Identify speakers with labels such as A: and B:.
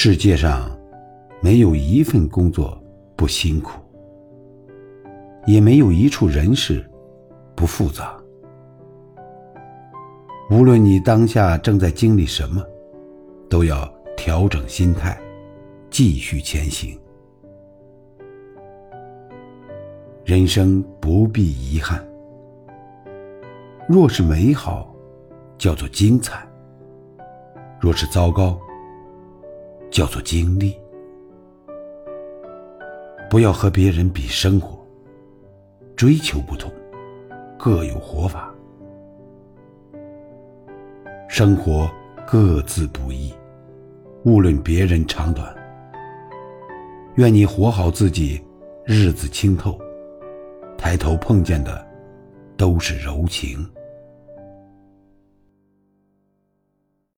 A: 世界上没有一份工作不辛苦，也没有一处人事不复杂。无论你当下正在经历什么，都要调整心态，继续前行。人生不必遗憾，若是美好，叫做精彩；若是糟糕，叫做经历。不要和别人比生活，追求不同，各有活法。生活各自不易，无论别人长短。愿你活好自己，日子清透。抬头碰见的，都是柔情。